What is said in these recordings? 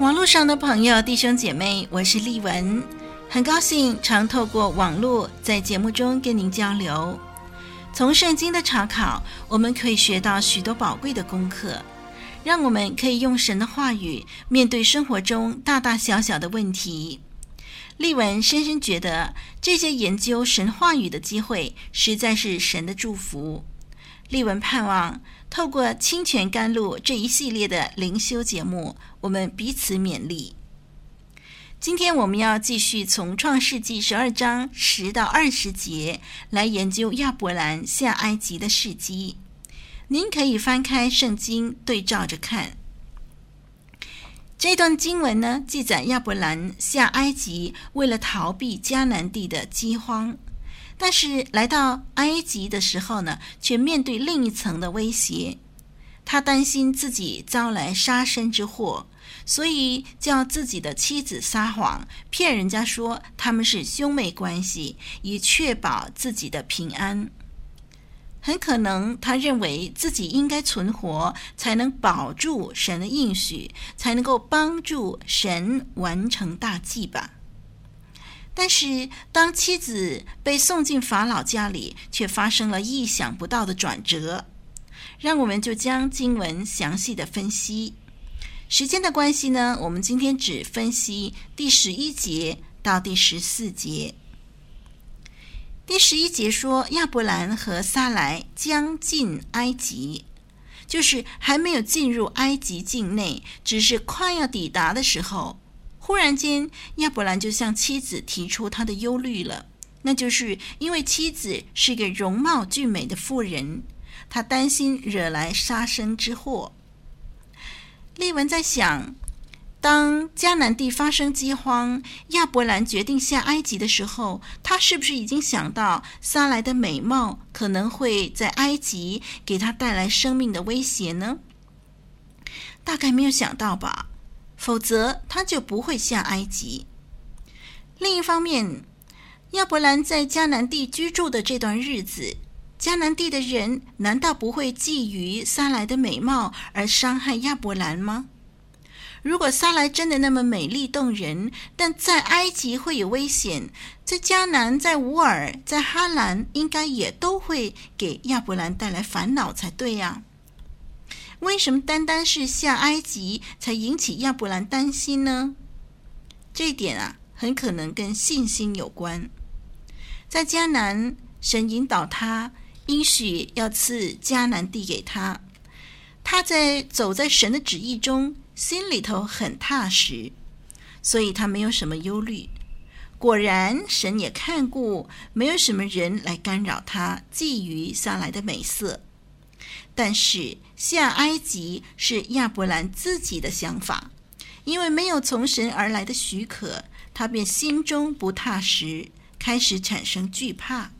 网络上的朋友、弟兄姐妹，我是丽文，很高兴常透过网络在节目中跟您交流。从圣经的查考，我们可以学到许多宝贵的功课，让我们可以用神的话语面对生活中大大小小的问题。丽文深深觉得，这些研究神话语的机会实在是神的祝福。丽文盼望透过清泉甘露这一系列的灵修节目，我们彼此勉励。今天我们要继续从创世纪十二章十到二十节来研究亚伯兰下埃及的事迹。您可以翻开圣经对照着看。这段经文呢，记载亚伯兰下埃及，为了逃避迦南地的饥荒。但是来到埃及的时候呢，却面对另一层的威胁。他担心自己招来杀身之祸，所以叫自己的妻子撒谎，骗人家说他们是兄妹关系，以确保自己的平安。很可能他认为自己应该存活，才能保住神的应许，才能够帮助神完成大计吧。但是，当妻子被送进法老家里，却发生了意想不到的转折。让我们就将经文详细的分析。时间的关系呢，我们今天只分析第十一节到第十四节。第十一节说，亚伯兰和撒莱将进埃及，就是还没有进入埃及境内，只是快要抵达的时候。忽然间，亚伯兰就向妻子提出他的忧虑了，那就是因为妻子是个容貌俊美的妇人，他担心惹来杀身之祸。丽文在想，当迦南地发生饥荒，亚伯兰决定下埃及的时候，他是不是已经想到撒莱的美貌可能会在埃及给他带来生命的威胁呢？大概没有想到吧。否则，他就不会下埃及。另一方面，亚伯兰在迦南地居住的这段日子，迦南地的人难道不会觊觎撒莱的美貌而伤害亚伯兰吗？如果撒莱真的那么美丽动人，但在埃及会有危险，在迦南、在乌尔、在哈兰，应该也都会给亚伯兰带来烦恼才对呀。为什么单单是下埃及才引起亚伯兰担心呢？这一点啊，很可能跟信心有关。在迦南，神引导他，应许要赐迦南地给他。他在走在神的旨意中，心里头很踏实，所以他没有什么忧虑。果然，神也看顾，没有什么人来干扰他，觊觎下来的美色。但是下埃及是亚伯兰自己的想法，因为没有从神而来的许可，他便心中不踏实，开始产生惧怕。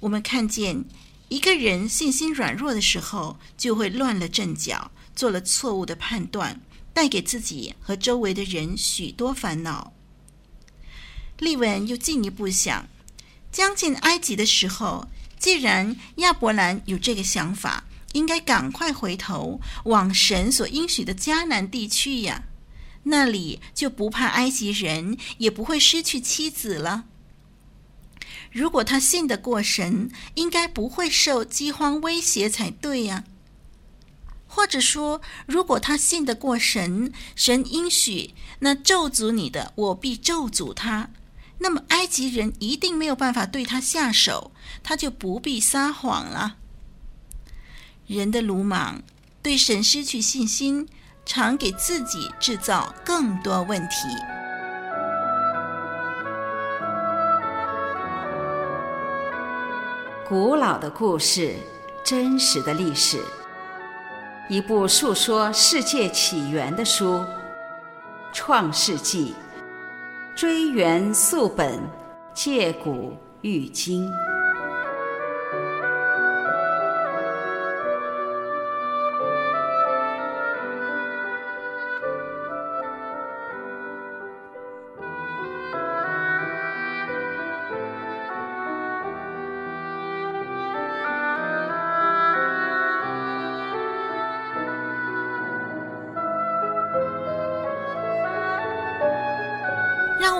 我们看见一个人信心软弱的时候，就会乱了阵脚，做了错误的判断，带给自己和周围的人许多烦恼。利文又进一步想，将近埃及的时候，既然亚伯兰有这个想法。应该赶快回头往神所应许的迦南地去呀，那里就不怕埃及人，也不会失去妻子了。如果他信得过神，应该不会受饥荒威胁才对呀。或者说，如果他信得过神，神应许那咒诅你的，我必咒诅他，那么埃及人一定没有办法对他下手，他就不必撒谎了。人的鲁莽，对神失去信心，常给自己制造更多问题。古老的故事，真实的历史，一部述说世界起源的书，《创世纪》，追源溯本，借古喻今。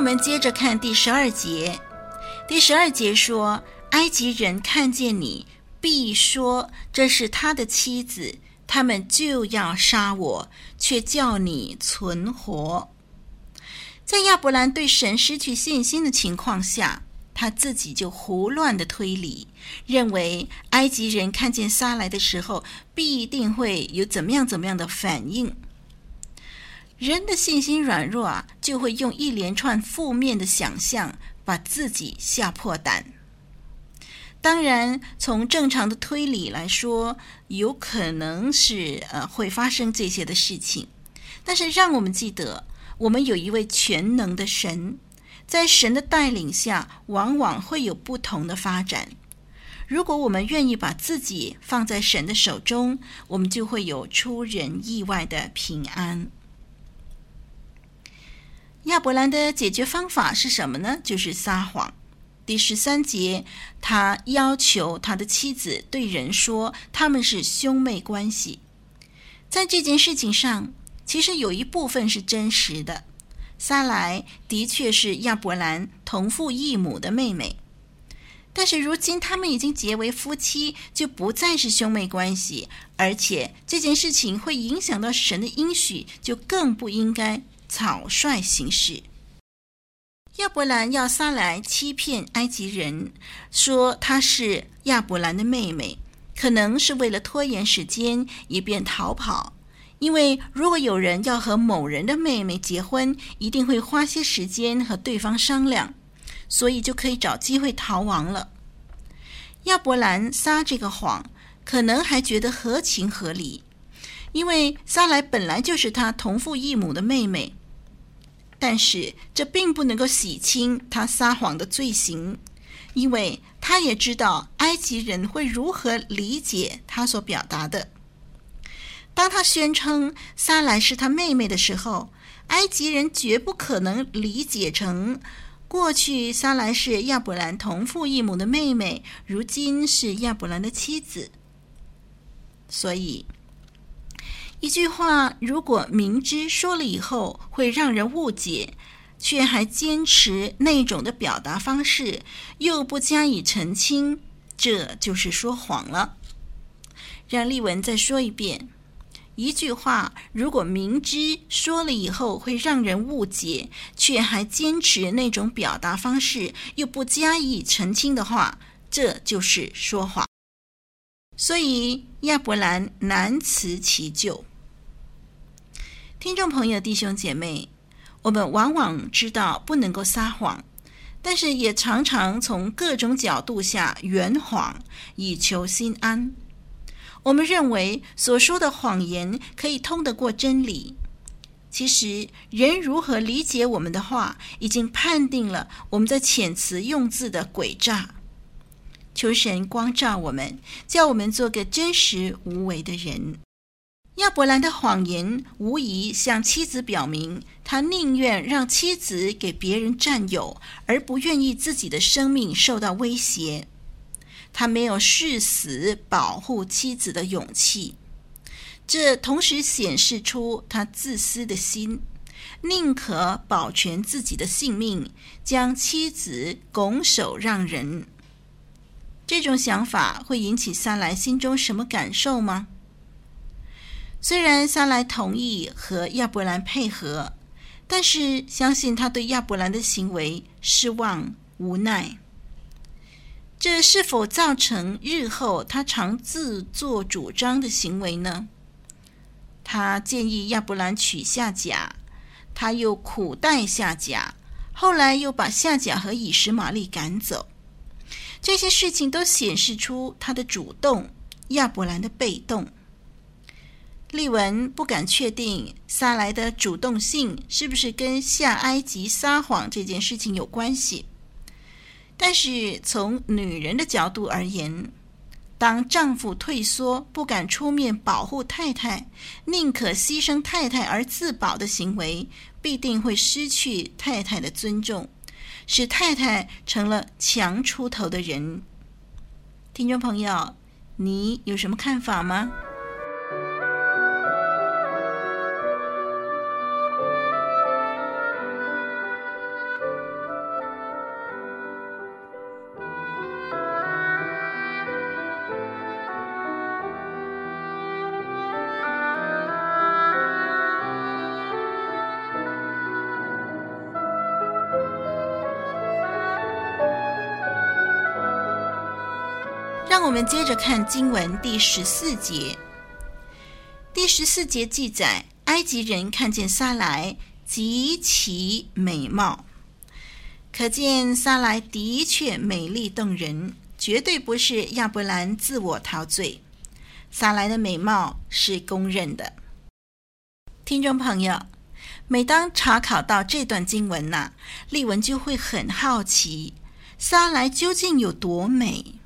我们接着看第十二节。第十二节说：“埃及人看见你，必说这是他的妻子，他们就要杀我，却叫你存活。”在亚伯兰对神失去信心的情况下，他自己就胡乱的推理，认为埃及人看见撒来的时候，必定会有怎么样怎么样的反应。人的信心软弱啊，就会用一连串负面的想象把自己吓破胆。当然，从正常的推理来说，有可能是呃会发生这些的事情。但是，让我们记得，我们有一位全能的神，在神的带领下，往往会有不同的发展。如果我们愿意把自己放在神的手中，我们就会有出人意外的平安。亚伯兰的解决方法是什么呢？就是撒谎。第十三节，他要求他的妻子对人说他们是兄妹关系。在这件事情上，其实有一部分是真实的。撒莱的确是亚伯兰同父异母的妹妹，但是如今他们已经结为夫妻，就不再是兄妹关系，而且这件事情会影响到神的应许，就更不应该。草率行事，亚伯兰要撒莱欺骗埃及人，说她是亚伯兰的妹妹，可能是为了拖延时间，以便逃跑。因为如果有人要和某人的妹妹结婚，一定会花些时间和对方商量，所以就可以找机会逃亡了。亚伯兰撒这个谎，可能还觉得合情合理。因为撒莱本来就是他同父异母的妹妹，但是这并不能够洗清他撒谎的罪行，因为他也知道埃及人会如何理解他所表达的。当他宣称撒莱是他妹妹的时候，埃及人绝不可能理解成过去撒莱是亚伯兰同父异母的妹妹，如今是亚伯兰的妻子，所以。一句话，如果明知说了以后会让人误解，却还坚持那种的表达方式，又不加以澄清，这就是说谎了。让丽文再说一遍：一句话，如果明知说了以后会让人误解，却还坚持那种表达方式，又不加以澄清的话，这就是说谎。所以亚伯兰难辞其咎。听众朋友、弟兄姐妹，我们往往知道不能够撒谎，但是也常常从各种角度下圆谎以求心安。我们认为所说的谎言可以通得过真理，其实人如何理解我们的话，已经判定了我们在遣词用字的诡诈。求神光照我们，叫我们做个真实无为的人。亚伯兰的谎言无疑向妻子表明，他宁愿让妻子给别人占有，而不愿意自己的生命受到威胁。他没有誓死保护妻子的勇气，这同时显示出他自私的心，宁可保全自己的性命，将妻子拱手让人。这种想法会引起撒莱心中什么感受吗？虽然撒莱同意和亚伯兰配合，但是相信他对亚伯兰的行为失望无奈。这是否造成日后他常自作主张的行为呢？他建议亚伯兰娶夏甲，他又苦待夏甲，后来又把夏甲和以实玛利赶走。这些事情都显示出他的主动，亚伯兰的被动。丽文不敢确定撒莱的主动性是不是跟下埃及撒谎这件事情有关系，但是从女人的角度而言，当丈夫退缩、不敢出面保护太太，宁可牺牲太太而自保的行为，必定会失去太太的尊重，使太太成了强出头的人。听众朋友，你有什么看法吗？让我们接着看经文第十四节。第十四节记载，埃及人看见撒莱极其美貌，可见撒莱的确美丽动人，绝对不是亚伯兰自我陶醉。撒莱的美貌是公认的。听众朋友，每当查考到这段经文呐、啊，丽文就会很好奇，撒莱究竟有多美？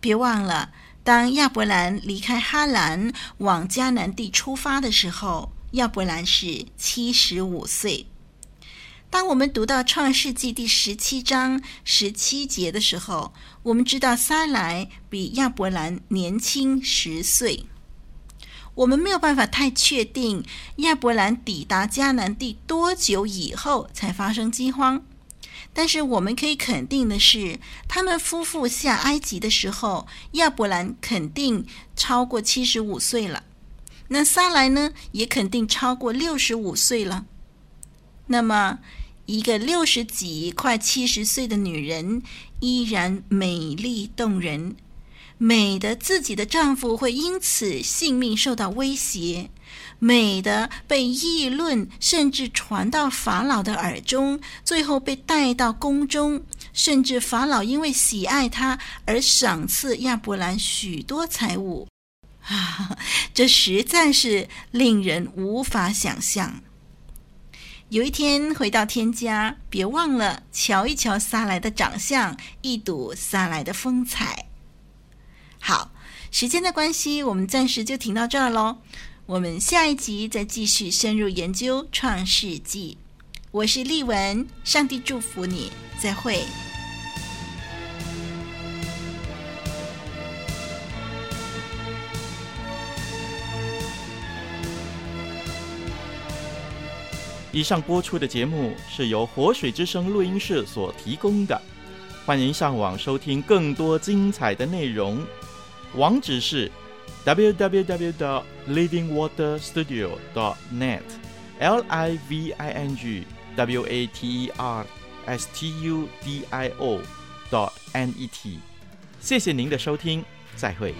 别忘了，当亚伯兰离开哈兰往迦南地出发的时候，亚伯兰是七十五岁。当我们读到创世纪第十七章十七节的时候，我们知道撒莱比亚伯兰年轻十岁。我们没有办法太确定亚伯兰抵达迦南地多久以后才发生饥荒。但是我们可以肯定的是，他们夫妇下埃及的时候，亚伯兰肯定超过七十五岁了。那撒莱呢，也肯定超过六十五岁了。那么，一个六十几、快七十岁的女人，依然美丽动人，美的自己的丈夫会因此性命受到威胁。美的被议论，甚至传到法老的耳中，最后被带到宫中，甚至法老因为喜爱他而赏赐亚伯兰许多财物。啊，这实在是令人无法想象。有一天回到天家，别忘了瞧一瞧撒莱的长相，一睹撒莱的风采。好，时间的关系，我们暂时就停到这儿喽。我们下一集再继续深入研究《创世纪》。我是丽文，上帝祝福你，再会。以上播出的节目是由活水之声录音室所提供的，欢迎上网收听更多精彩的内容，网址是。www.livingwaterstudio.net L I V I N G W A T E R S T U D I O. N E T。谢谢您的收听，再会。